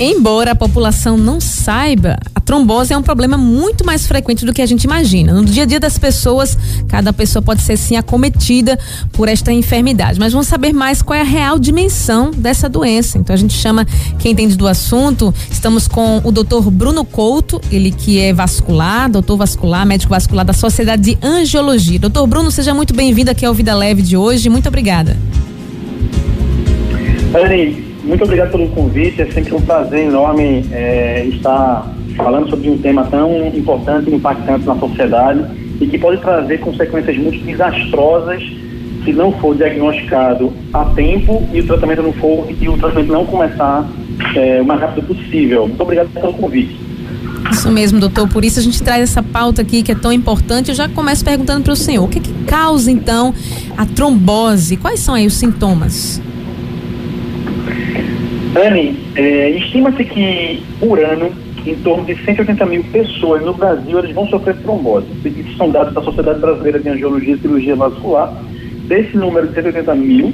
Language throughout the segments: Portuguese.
Embora a população não saiba, a trombose é um problema muito mais frequente do que a gente imagina. No dia a dia das pessoas, cada pessoa pode ser sim acometida por esta enfermidade. Mas vamos saber mais qual é a real dimensão dessa doença. Então a gente chama quem entende do assunto. Estamos com o doutor Bruno Couto, ele que é vascular, doutor vascular, médico vascular da Sociedade de Angiologia. Doutor Bruno, seja muito bem-vindo aqui ao Vida Leve de hoje. Muito obrigada. Anne, muito obrigado pelo convite. É sempre um prazer enorme é, estar falando sobre um tema tão importante e impactante na sociedade e que pode trazer consequências muito desastrosas se não for diagnosticado a tempo e o tratamento não for e o tratamento não começar é, o mais rápido possível. Muito obrigado pelo convite. Isso mesmo, doutor. Por isso a gente traz essa pauta aqui que é tão importante. Eu já começo perguntando para o senhor: o que, que causa então a trombose? Quais são aí os sintomas? Anne, é, estima-se que por ano, em torno de 180 mil pessoas no Brasil eles vão sofrer trombose. Isso são dados da Sociedade Brasileira de Angiologia e Cirurgia Vascular. Desse número de 180 mil,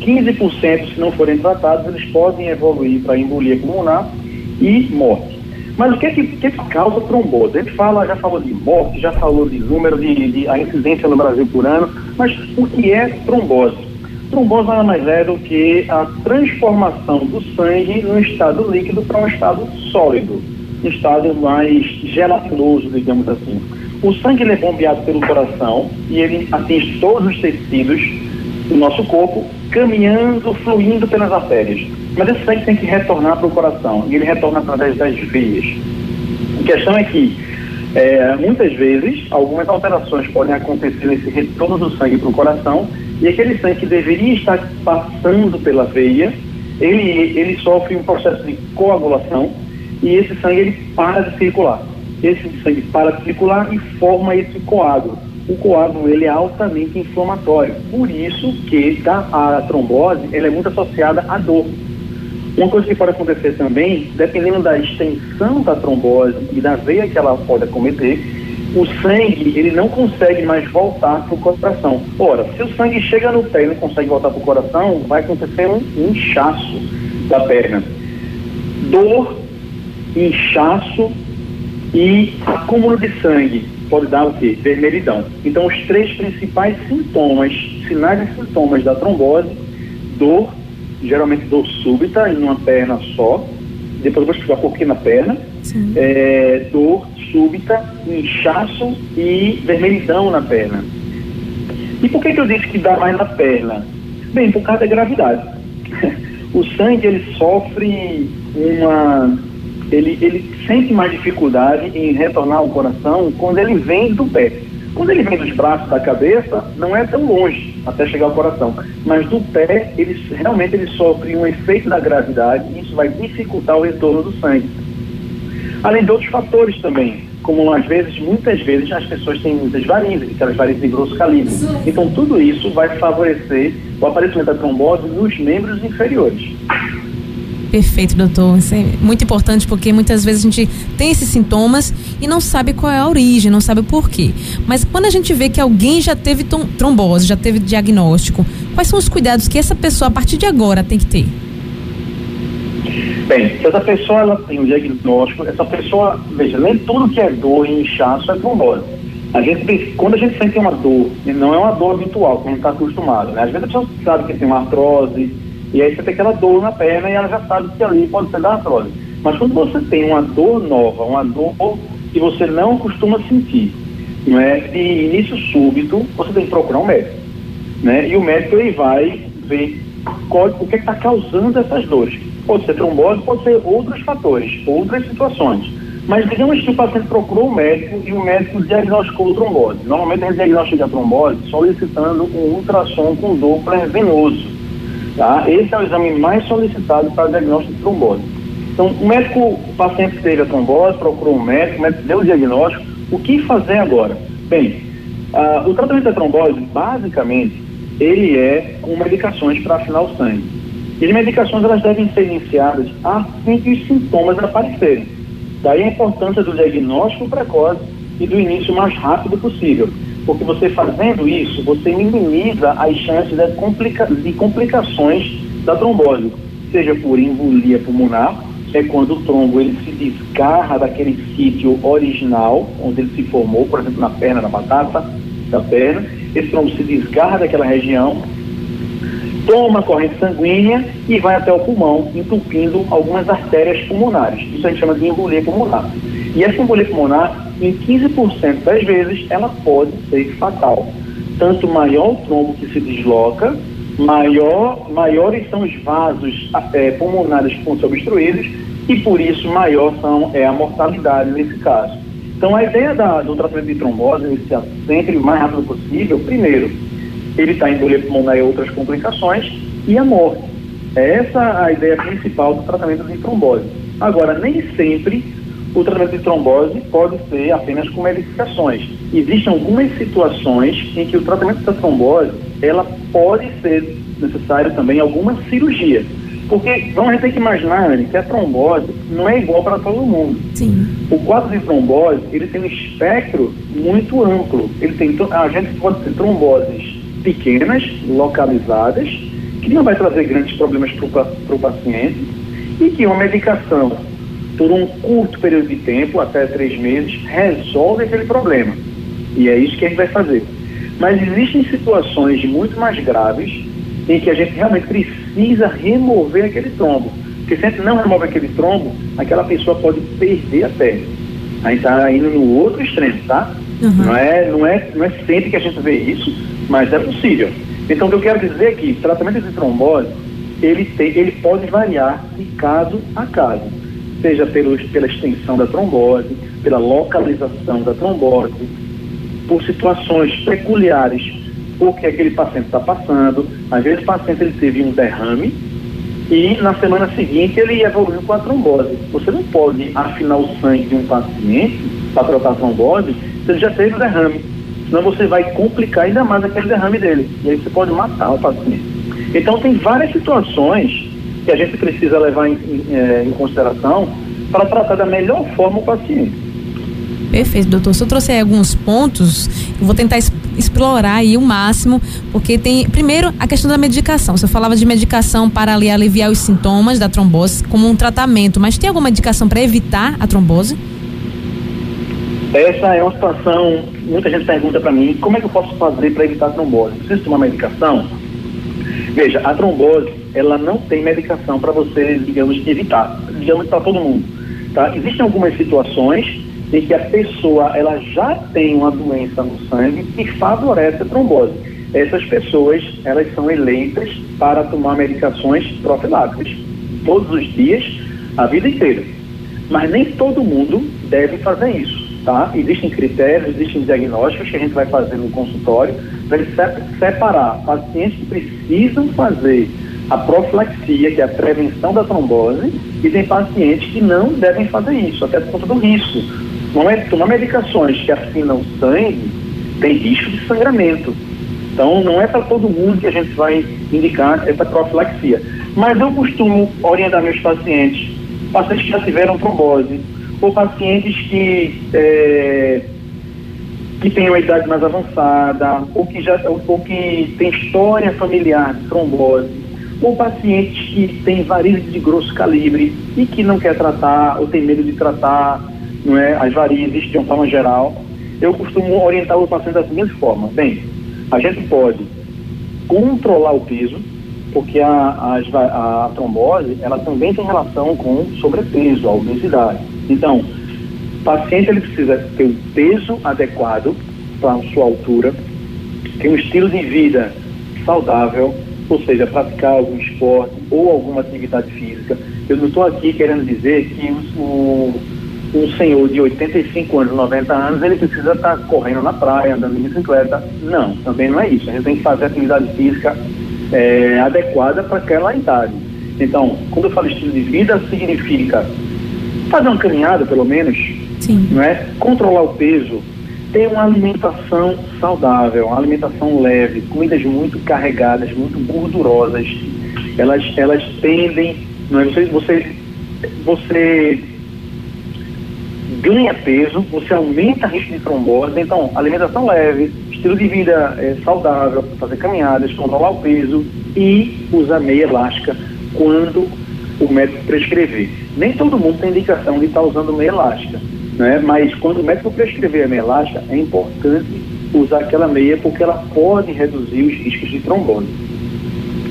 15% se não forem tratados, eles podem evoluir para embolia pulmonar e morte. Mas o que é que, que, é que causa trombose? A gente fala, já falou de morte, já falou de número de, de a incidência no Brasil por ano, mas o que é trombose? Trombose nada mais é do que a transformação do sangue no estado líquido para um estado sólido, um estado mais gelatinoso, digamos assim. O sangue é bombeado pelo coração e ele atinge todos os tecidos do nosso corpo, caminhando, fluindo pelas artérias. Mas esse sangue tem que retornar para o coração e ele retorna através das veias. A questão é que é, muitas vezes algumas alterações podem acontecer nesse retorno do sangue para o coração e aquele sangue que deveria estar passando pela veia, ele, ele sofre um processo de coagulação e esse sangue ele para de circular. Esse sangue para de circular e forma esse coágulo. O coágulo ele é altamente inflamatório, por isso que a trombose ele é muito associada à dor. Uma coisa que pode acontecer também, dependendo da extensão da trombose e da veia que ela pode acometer, o sangue ele não consegue mais voltar para o coração. Ora, se o sangue chega no pé e não consegue voltar para o coração, vai acontecer um inchaço da perna. Dor, inchaço e acúmulo de sangue pode dar o quê? Vermelhidão. Então, os três principais sintomas, sinais e sintomas da trombose, dor, geralmente dor súbita em uma perna só, depois eu vou explicar por na perna, é, dor súbita, inchaço e vermelhidão na perna. E por que, que eu disse que dá mais na perna? Bem, por causa da gravidade. o sangue ele sofre uma. Ele, ele sente mais dificuldade em retornar ao coração quando ele vem do pé. Quando ele vem dos braços da cabeça, não é tão longe até chegar ao coração. Mas do pé, ele, realmente ele sofre um efeito da gravidade e isso vai dificultar o retorno do sangue. Além de outros fatores também, como às vezes, muitas vezes, as pessoas têm muitas varizes, aquelas varizes de grosso calibre. Então, tudo isso vai favorecer o aparecimento da trombose nos membros inferiores. Perfeito, doutor. Isso é muito importante porque muitas vezes a gente tem esses sintomas e não sabe qual é a origem, não sabe o porquê. Mas quando a gente vê que alguém já teve trombose, já teve diagnóstico, quais são os cuidados que essa pessoa, a partir de agora, tem que ter? Bem, se essa pessoa ela tem um diagnóstico, essa pessoa, veja, nem tudo que é dor e inchaço é trombose. A gente, quando a gente sente uma dor, não é uma dor habitual, como está acostumado, né? Às vezes a pessoa sabe que tem uma artrose, e aí você tem aquela dor na perna e ela já sabe que ali pode ser da artrose. Mas quando você tem uma dor nova, uma dor que você não costuma sentir, não é? de início súbito, você tem que procurar um médico. Né? E o médico ele vai ver qual, o que é está causando essas dores. Pode ser trombose, pode ser outros fatores, outras situações. Mas digamos que o paciente procurou o médico e o médico diagnosticou trombose. Normalmente a gente diagnostica a trombose solicitando um ultrassom com Doppler venoso. Tá? Esse é o exame mais solicitado para diagnóstico de trombose. Então, o médico, o paciente teve a trombose, procurou um médico, o médico deu o diagnóstico. O que fazer agora? Bem, uh, o tratamento da trombose, basicamente, ele é com medicações para afinar o sangue. E as medicações elas devem ser iniciadas assim que os sintomas aparecerem. Daí a importância do diagnóstico precoce e do início mais rápido possível. porque você fazendo isso, você minimiza as chances de, complica de complicações da trombose, seja por embolia pulmonar, é quando o trombo ele se desgarra daquele sítio original, onde ele se formou, por exemplo, na perna da batata, da perna, esse trombo se desgarra daquela região, toma corrente sanguínea e vai até o pulmão, entupindo algumas artérias pulmonares. Isso a gente chama de embolia pulmonar. E essa embolia pulmonar, em 15% das vezes, ela pode ser fatal. Tanto maior o trombo que se desloca, maior, maiores são os vasos é, pulmonares que vão ser obstruídos e por isso maior são, é a mortalidade nesse caso. Então a ideia da, do tratamento de trombose iniciar sempre o mais rápido possível, primeiro, evitar embolia pulmonar e outras complicações e a morte. É essa a ideia principal do tratamento de trombose. Agora, nem sempre o tratamento de trombose pode ser apenas com medicações. Existem algumas situações em que o tratamento da trombose ela pode ser necessário também alguma cirurgia. Porque vamos a tem que imaginar, Anne, que a trombose não é igual para todo mundo. Sim. O quadro de trombose, ele tem um espectro muito amplo. Ele tem, a gente pode ter tromboses pequenas, localizadas, que não vai trazer grandes problemas para o paciente e que uma medicação por um curto período de tempo, até três meses, resolve aquele problema. E é isso que a gente vai fazer. Mas existem situações muito mais graves em que a gente realmente precisa remover aquele trombo. Porque se a gente não remove aquele trombo, aquela pessoa pode perder a perna. A gente está indo no outro extremo, tá? Uhum. Não, é, não, é, não é sempre que a gente vê isso, mas é possível. Então, o que eu quero dizer é que tratamento de trombose, ele, tem, ele pode variar de caso a caso, seja pelo, pela extensão da trombose, pela localização da trombose, por situações peculiares, o que aquele paciente está passando. Às vezes o paciente ele teve um derrame e na semana seguinte ele evoluiu com a trombose. Você não pode afinar o sangue de um paciente para tratar a trombose se ele já teve o derrame. Senão você vai complicar ainda mais aquele derrame dele. E aí você pode matar o paciente. Então tem várias situações que a gente precisa levar em, em, é, em consideração para tratar da melhor forma o paciente. Perfeito, doutor. Eu trouxe alguns pontos, vou tentar explorar aí o máximo, porque tem, primeiro, a questão da medicação. Você falava de medicação para ali aliviar os sintomas da trombose como um tratamento, mas tem alguma medicação para evitar a trombose? Essa é uma situação, muita gente pergunta para mim, como é que eu posso fazer para evitar a trombose? Preciso tomar medicação? Veja, a trombose, ela não tem medicação para você, digamos, evitar, digamos, para todo mundo. Tá? Existem algumas situações em que a pessoa ela já tem uma doença no sangue que favorece a trombose. Essas pessoas elas são eleitas para tomar medicações profiláticas todos os dias, a vida inteira. Mas nem todo mundo deve fazer isso, tá? Existem critérios, existem diagnósticos que a gente vai fazer no consultório para separar pacientes que precisam fazer a profilaxia, que é a prevenção da trombose, e tem pacientes que não devem fazer isso, até por conta do risco não é, medicações que afinam sangue tem risco de sangramento. Então, não é para todo mundo que a gente vai indicar essa profilaxia. Mas eu costumo orientar meus pacientes, pacientes que já tiveram trombose, ou pacientes que, é, que têm uma idade mais avançada, ou que, já, ou, que têm história familiar de trombose, ou pacientes que têm varizes de grosso calibre e que não quer tratar, ou tem medo de tratar, não é, as varizes de uma forma geral, eu costumo orientar o paciente da seguinte forma: bem, a gente pode controlar o peso, porque a, a, a trombose ela também tem relação com sobrepeso, a obesidade. Então, o paciente ele precisa ter o peso adequado para a sua altura, ter um estilo de vida saudável, ou seja, praticar algum esporte ou alguma atividade física. Eu não estou aqui querendo dizer que o, um senhor de 85 anos, 90 anos, ele precisa estar correndo na praia, andando de bicicleta. Não, também não é isso. A gente tem que fazer atividade física é, adequada para aquela idade. Então, quando eu falo estilo de vida, significa fazer uma caminhada, pelo menos, Sim. não é? controlar o peso, ter uma alimentação saudável, uma alimentação leve, comidas muito carregadas, muito gordurosas. Elas, elas tendem, não é? Você, você, você ganha peso, você aumenta o risco de trombose. Então, alimentação leve, estilo de vida é, saudável, fazer caminhadas, controlar o peso e usar meia elástica quando o médico prescrever. Nem todo mundo tem indicação de estar usando meia elástica, né? mas quando o médico prescrever a meia elástica, é importante usar aquela meia porque ela pode reduzir os riscos de trombose.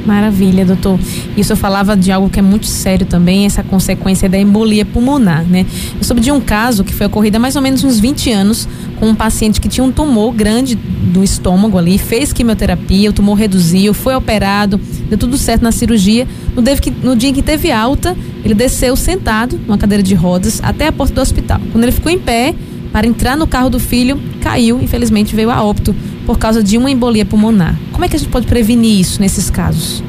Maravilha, doutor. Isso eu falava de algo que é muito sério também, essa consequência da embolia pulmonar, né? Eu soube de um caso que foi ocorrido há mais ou menos uns 20 anos com um paciente que tinha um tumor grande do estômago ali, fez quimioterapia, o tumor reduziu, foi operado, deu tudo certo na cirurgia. No, no dia em que teve alta, ele desceu sentado numa cadeira de rodas até a porta do hospital. Quando ele ficou em pé, para entrar no carro do filho, caiu, infelizmente veio a óbito por causa de uma embolia pulmonar. Como é que a gente pode prevenir isso nesses casos?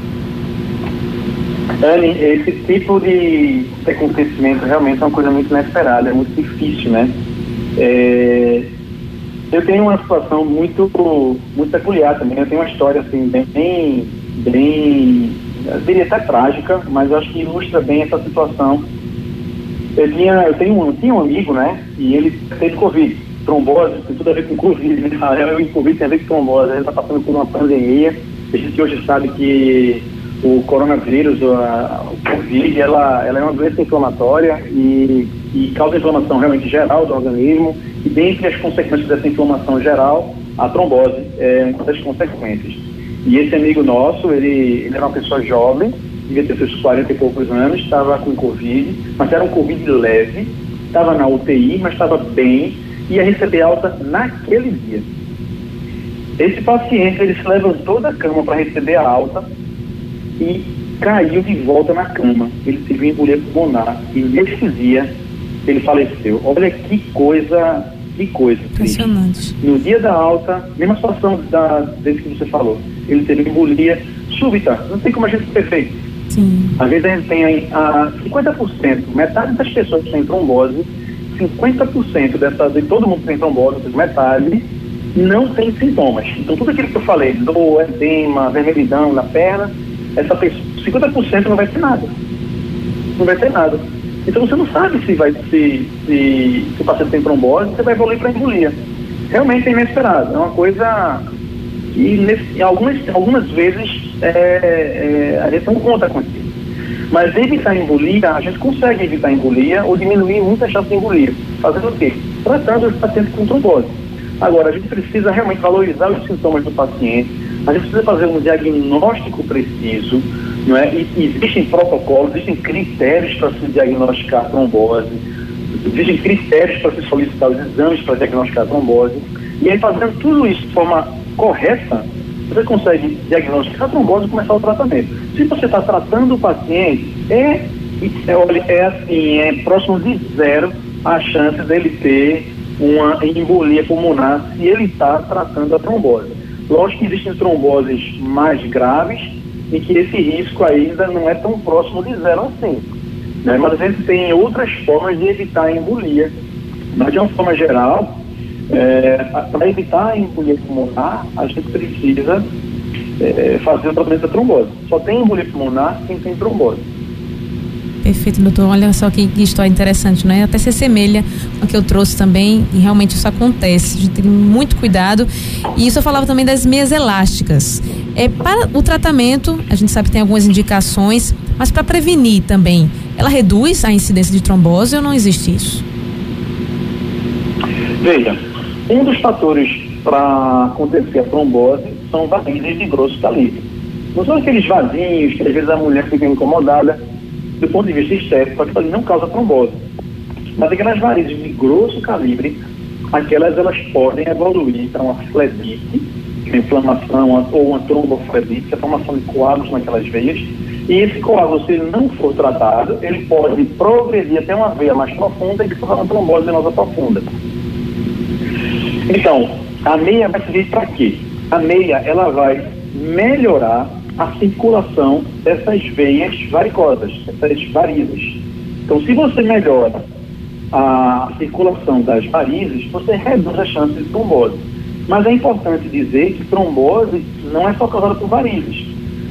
Dani, esse tipo de acontecimento realmente é uma coisa muito inesperada, é muito difícil, né? É, eu tenho uma situação muito, muito peculiar também. Eu tenho uma história assim bem, bem, eu diria até trágica, mas acho que ilustra bem essa situação. Eu tinha, eu tenho um, tinha um amigo, né? E ele teve covid trombose, tem tudo a ver com Covid, né? O Covid tem a ver com trombose, ele está passando por uma pandemia. A gente hoje sabe que o coronavírus, a, o Covid, ela, ela é uma doença inflamatória e, e causa inflamação realmente geral do organismo. E dentre as consequências dessa inflamação geral, a trombose é uma das consequências. E esse amigo nosso, ele, ele era uma pessoa jovem, devia ter seus 40 e poucos anos, estava com Covid, mas era um Covid leve, estava na UTI, mas estava bem, ia receber alta naquele dia. Esse paciente ele se levantou da cama para receber a alta e caiu de volta na cama. Ele teve embolia pulmonar e nesse dia ele faleceu. Olha que coisa, que coisa. Impressionante. No dia da alta, mesma situação da, desse que você falou. Ele teve embolia súbita. Não tem como a gente ser perfeito. Sim. Às vezes a gente tem a 50%, metade das pessoas que têm trombose 50% dessas, de todo mundo que tem trombose, metade, não tem sintomas. Então, tudo aquilo que eu falei, dor, edema, vermelhidão na perna, essa pessoa, 50% não vai ter nada. Não vai ter nada. Então, você não sabe se vai se, se, se o paciente tem trombose, você vai evoluir para embolia. Realmente é inesperado. É uma coisa que, nesse, algumas, algumas vezes, é, é, a gente não conta com isso. Mas evitar embolia, a gente consegue evitar embolia ou diminuir muito a chance de embolia. Fazendo o quê? Tratando os pacientes com trombose. Agora, a gente precisa realmente valorizar os sintomas do paciente, a gente precisa fazer um diagnóstico preciso, não é? E, existem protocolos, existem critérios para se diagnosticar trombose, existem critérios para se solicitar os exames para diagnosticar trombose. E aí, fazendo tudo isso de forma correta, você consegue diagnosticar a trombose e começar o tratamento. Se você está tratando o paciente, é, é, é assim, é próximo de zero a chance dele ter uma embolia pulmonar se ele está tratando a trombose. Lógico que existem tromboses mais graves e que esse risco ainda não é tão próximo de zero assim. Né? Mas a gente tem outras formas de evitar a embolia. Mas de uma forma geral, é, para evitar a embolia pulmonar, a gente precisa é, fazer o tratamento da trombose. Só tem embolia pulmonar quem tem trombose. Perfeito, doutor. Olha só que, que história interessante, né? Até se assemelha com o que eu trouxe também, e realmente isso acontece. A gente tem muito cuidado. E isso eu falava também das meias elásticas. É, para o tratamento, a gente sabe que tem algumas indicações, mas para prevenir também, ela reduz a incidência de trombose ou não existe isso? Veja, um dos fatores para acontecer a trombose são varizes de grosso calibre. Não são aqueles vasinhos que às vezes a mulher fica incomodada do ponto de vista estético, aquilo ali não causa trombose. Mas aquelas varizes de grosso calibre, aquelas elas podem evoluir para uma fledite, uma inflamação ou uma trombofledite, a formação de coágulos naquelas veias. E esse coágulo, se ele não for tratado, ele pode progredir até uma veia mais profunda e tornar uma trombose venosa profunda. Então, a meia vai servir para quê? A meia ela vai melhorar a circulação dessas veias varicosas, essas varizes. Então, se você melhora a circulação das varizes, você reduz a chance de trombose. Mas é importante dizer que trombose não é só causada por varizes.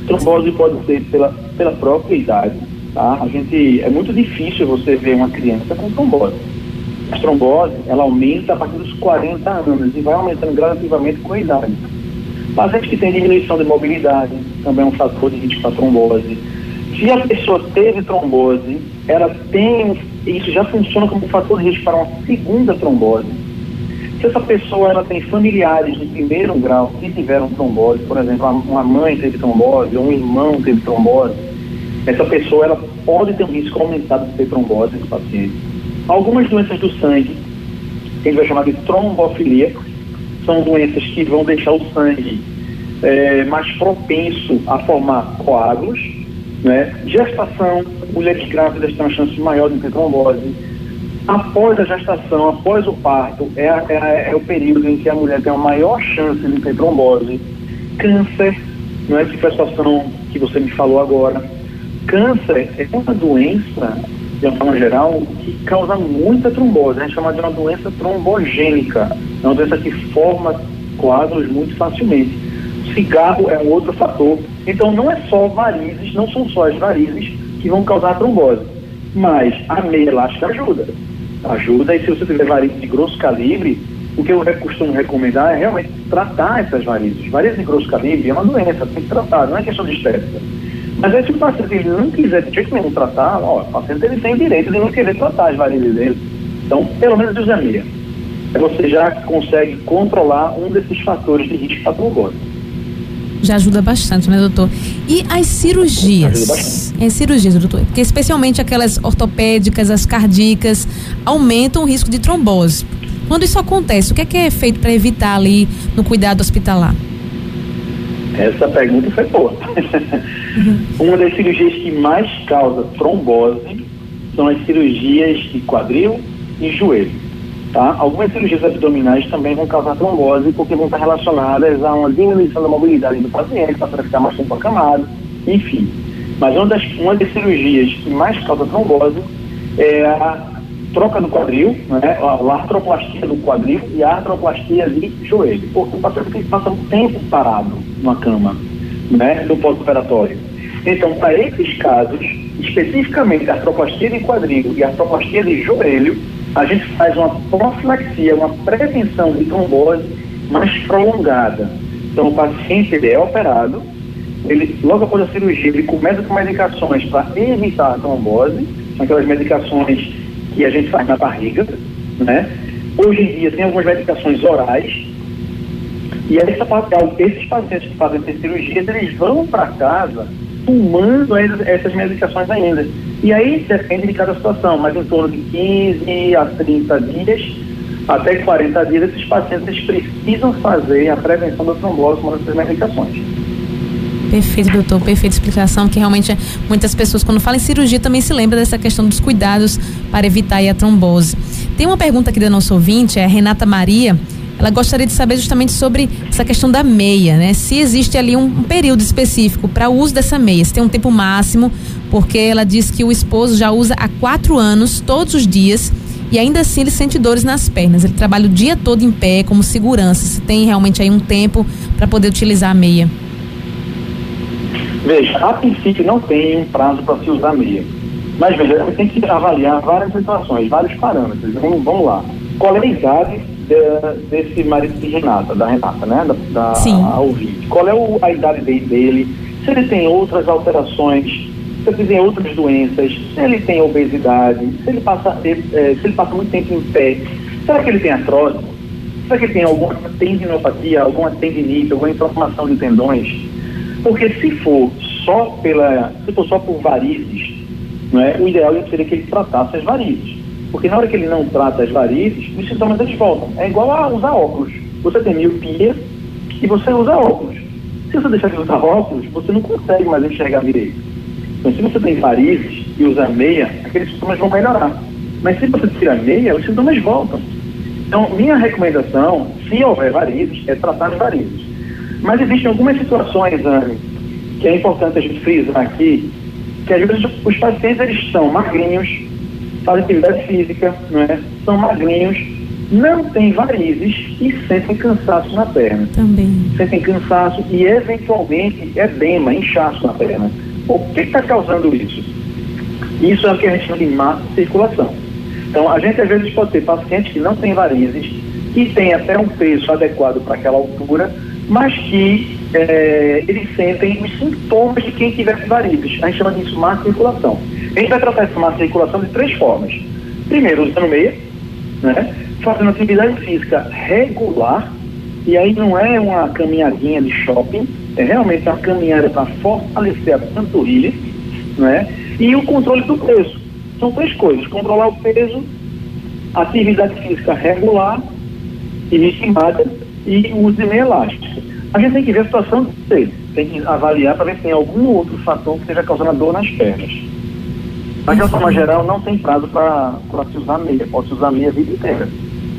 Trombose pode ser pela, pela própria idade. Tá? A gente, é muito difícil você ver uma criança com trombose. A trombose, ela aumenta a partir dos 40 anos e vai aumentando gradativamente com a idade. Pacientes que têm diminuição de mobilidade, também é um fator de risco para trombose. Se a pessoa teve trombose, ela tem, isso já funciona como fator de risco para uma segunda trombose. Se essa pessoa ela tem familiares de primeiro grau que tiveram trombose, por exemplo, uma mãe teve trombose, ou um irmão teve trombose, essa pessoa ela pode ter um risco aumentado de ter trombose nesse paciente. Algumas doenças do sangue, que a gente vai chamar de trombofilia, são doenças que vão deixar o sangue é, mais propenso a formar coágulos. Né? Gestação, mulheres grávidas têm uma chance maior de ter trombose. Após a gestação, após o parto, é, é, é, o período em que a mulher tem a maior chance de ter trombose. Câncer, não é? que foi a situação que você me falou agora. Câncer é uma doença, de uma forma geral, que causa muita trombose. A gente chama de uma doença trombogênica. É uma doença que forma coágulos muito facilmente. Cigarro é um outro fator. Então não é só varizes, não são só as varizes que vão causar trombose. Mas a meia elástica ajuda. Ajuda, e se você tiver varizes de grosso calibre, o que eu costumo recomendar é realmente tratar essas varizes. Varizes de grosso calibre é uma doença, tem que tratar, não é questão de estética. Mas aí, se o paciente ele não quiser de jeito nenhum tratar, ó, o paciente ele tem direito de não querer tratar as varizes dele. Então, pelo menos use a meia você já consegue controlar um desses fatores de risco trombose. Já ajuda bastante, né, doutor? E as cirurgias? As cirurgias, doutor? Porque especialmente aquelas ortopédicas, as cardíacas, aumentam o risco de trombose. Quando isso acontece, o que é, que é feito para evitar ali no cuidado hospitalar? Essa pergunta foi boa. Uma das cirurgias que mais causa trombose são as cirurgias de quadril e joelho. Tá? Algumas cirurgias abdominais também vão causar trombose porque vão estar relacionadas a uma diminuição da mobilidade do paciente, para ficar mais tempo acamado, enfim. Mas uma das, uma das cirurgias que mais causa trombose é a troca do quadril, né? a artroplastia do quadril e a artroplastia de joelho, porque o paciente passa um tempo parado numa cama, né? no pós-operatório. Então, para esses casos, especificamente a artroplastia de quadril e a artroplastia de joelho, a gente faz uma profilaxia, uma prevenção de trombose mais prolongada. Então, o paciente ele é operado, ele, logo após a cirurgia, ele começa com medicações para evitar a trombose, são aquelas medicações que a gente faz na barriga, né? Hoje em dia tem algumas medicações orais, e essa, esses pacientes que fazem essa cirurgia, eles vão para casa tomando essas medicações ainda. E aí depende de cada situação, mas em torno de 15 a 30 dias, até 40 dias, esses pacientes precisam fazer a prevenção da trombose com essas medicações. Perfeito, doutor. Perfeita explicação, que realmente muitas pessoas, quando falam em cirurgia, também se lembram dessa questão dos cuidados para evitar a trombose. Tem uma pergunta aqui da nossa ouvinte, é a Renata Maria. Ela gostaria de saber justamente sobre essa questão da meia, né? Se existe ali um, período específico para o uso dessa meia, se tem um tempo máximo, porque ela diz que o esposo já usa há quatro anos, todos os dias, e ainda assim ele sente dores nas pernas. Ele trabalha o dia todo em pé, como segurança. Se tem realmente aí um tempo para poder utilizar a meia. Veja, a princípio não tem um prazo para se usar meia. Mas veja, tem que avaliar várias situações, vários parâmetros. Vamos, vamos lá. Qual é a idade de, desse marido de Renata, da Renata, né? Da, da ouvinte. Qual é o, a idade dele? Se ele tem outras alterações, se ele tem outras doenças, se ele tem obesidade, se ele passa, é, se ele passa muito tempo em pé, será que ele tem artrose? Será que ele tem alguma tendinopatia, alguma tendinite, alguma inflamação de tendões? Porque se for só pela, se for só por varizes, não é? o ideal seria que ele tratasse as varizes. Porque na hora que ele não trata as varizes, os sintomas eles voltam. É igual a usar óculos. Você tem miopia e você usa óculos. Se você deixar de usar óculos, você não consegue mais enxergar direito. Então, se você tem varizes e usa meia, aqueles sintomas vão melhorar. Mas se você tira meia, os sintomas voltam. Então, minha recomendação, se houver varizes, é tratar as varizes. Mas existem algumas situações, Anne, que é importante a gente frisar aqui, que às vezes os pacientes eles são magrinhos, fazem atividade física, não é? são magrinhos, não têm varizes e sentem cansaço na perna. Também. Sentem cansaço e, eventualmente, edema, inchaço na perna. O que está causando isso? Isso é o que a gente chama de má circulação. Então, a gente às vezes pode ter pacientes que não têm varizes, que têm até um peso adequado para aquela altura, mas que é, eles sentem os sintomas de quem tivesse varizes. A gente chama disso má circulação. A gente vai tratar essa má circulação de três formas. Primeiro, usando meia, né? fazendo atividade física regular, e aí não é uma caminhadinha de shopping, é realmente uma caminhada para fortalecer a panturrilha, né? E o controle do peso. São três coisas: controlar o peso, atividade física regular e ritmada e uso de meia elástica. A gente tem que ver a situação dele, tem que avaliar para ver se tem algum outro fator que esteja causando dor nas pernas. Mas, de uma forma geral, não tem prazo para se usar meia, pode se usar meia a vida inteira.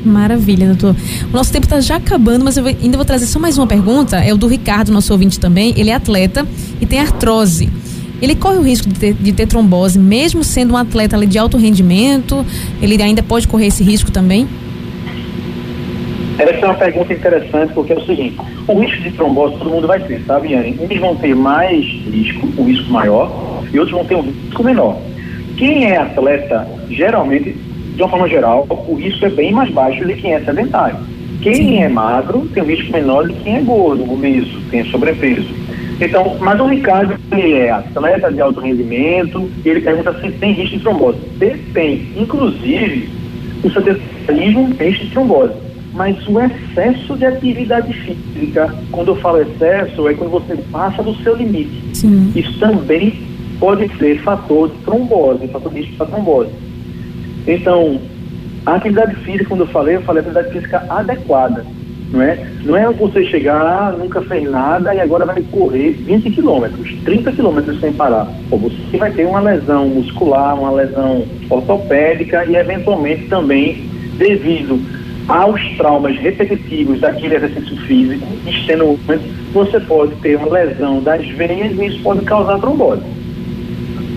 Maravilha, doutor. O nosso tempo está já acabando, mas eu ainda vou trazer só mais uma pergunta. É o do Ricardo, nosso ouvinte também. Ele é atleta e tem artrose. Ele corre o risco de ter, de ter trombose, mesmo sendo um atleta de alto rendimento? Ele ainda pode correr esse risco também? Essa é uma pergunta interessante, porque é o seguinte: o risco de trombose todo mundo vai ter, sabe, Yane? Uns vão ter mais risco, um risco maior, e outros vão ter um risco menor. Quem é atleta, geralmente, de uma forma geral, o risco é bem mais baixo de quem é sedentário. Quem Sim. é magro tem um risco menor de quem é gordo, obeso, tem sobrepeso. Então, mas o Ricardo ele é atleta de alto rendimento e ele pergunta se tem risco de trombose. Tem. Inclusive, o sedentarismo tem risco de trombose. Mas o excesso de atividade física, quando eu falo excesso, é quando você passa do seu limite. Sim. Isso também pode ser fator de trombose, fator de risco para trombose. Então, a atividade física, quando eu falei, eu falei atividade física adequada, não é? Não é você chegar, nunca fez nada e agora vai correr 20 quilômetros, 30 quilômetros sem parar. Ou você vai ter uma lesão muscular, uma lesão ortopédica e eventualmente também devido aos traumas repetitivos daquele exercício físico extenuante, você pode ter uma lesão das veias e isso pode causar trombose.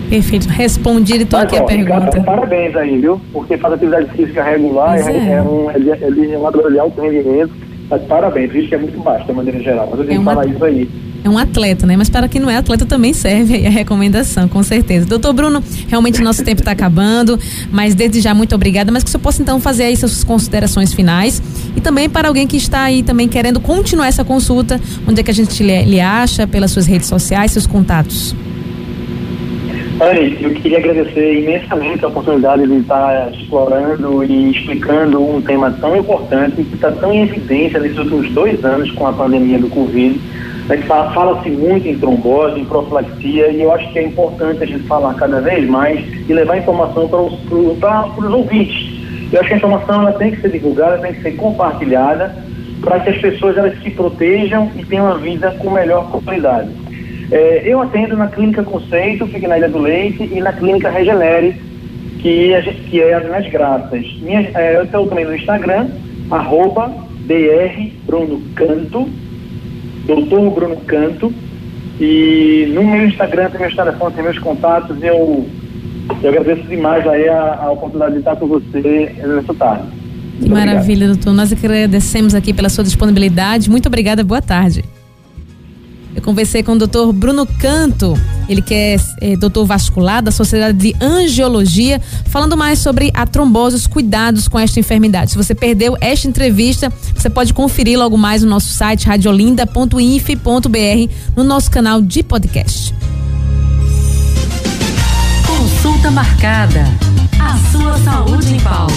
Perfeito. Respondido então aqui a pergunta. parabéns aí, viu? Porque faz atividade física regular, é, é. é, um, ele, ele é um atleta de alto rendimento. Mas parabéns, o risco é muito baixo de maneira geral. Mas eu tenho é que falar isso aí. É um atleta, né? Mas para quem não é atleta também serve a recomendação, com certeza. Doutor Bruno, realmente nosso tempo está acabando, mas desde já muito obrigada. Mas que você possa então fazer aí suas considerações finais. E também para alguém que está aí também querendo continuar essa consulta, onde é que a gente lhe, lhe acha, pelas suas redes sociais, seus contatos. Anne, eu queria agradecer imensamente a oportunidade de estar explorando e explicando um tema tão importante que está tão em evidência nesses últimos dois anos com a pandemia do Covid. Gente fala-se muito em trombose, em profilaxia, e eu acho que é importante a gente falar cada vez mais e levar informação para os, para os ouvintes. Eu acho que a informação ela tem que ser divulgada, tem que ser compartilhada, para que as pessoas elas se protejam e tenham uma vida com melhor qualidade. É, eu atendo na Clínica Conceito, fica na Ilha do Leite, e na Clínica Regenere, que, gente, que é nas Graças. Minha, é, eu estou também no Instagram, arroba Dr. Bruno Canto, doutor Bruno Canto, e no meu Instagram tem meus telefones, tem meus contatos, eu, eu agradeço demais aí a, a oportunidade de estar com você nessa tarde. que maravilha, doutor. Nós agradecemos aqui pela sua disponibilidade. Muito obrigada, boa tarde. Eu conversei com o doutor Bruno Canto, ele que é, é doutor vascular da Sociedade de Angiologia, falando mais sobre a trombose, os cuidados com esta enfermidade. Se você perdeu esta entrevista, você pode conferir logo mais no nosso site radiolinda.inf.br no nosso canal de podcast. Consulta marcada. A sua saúde em pauta.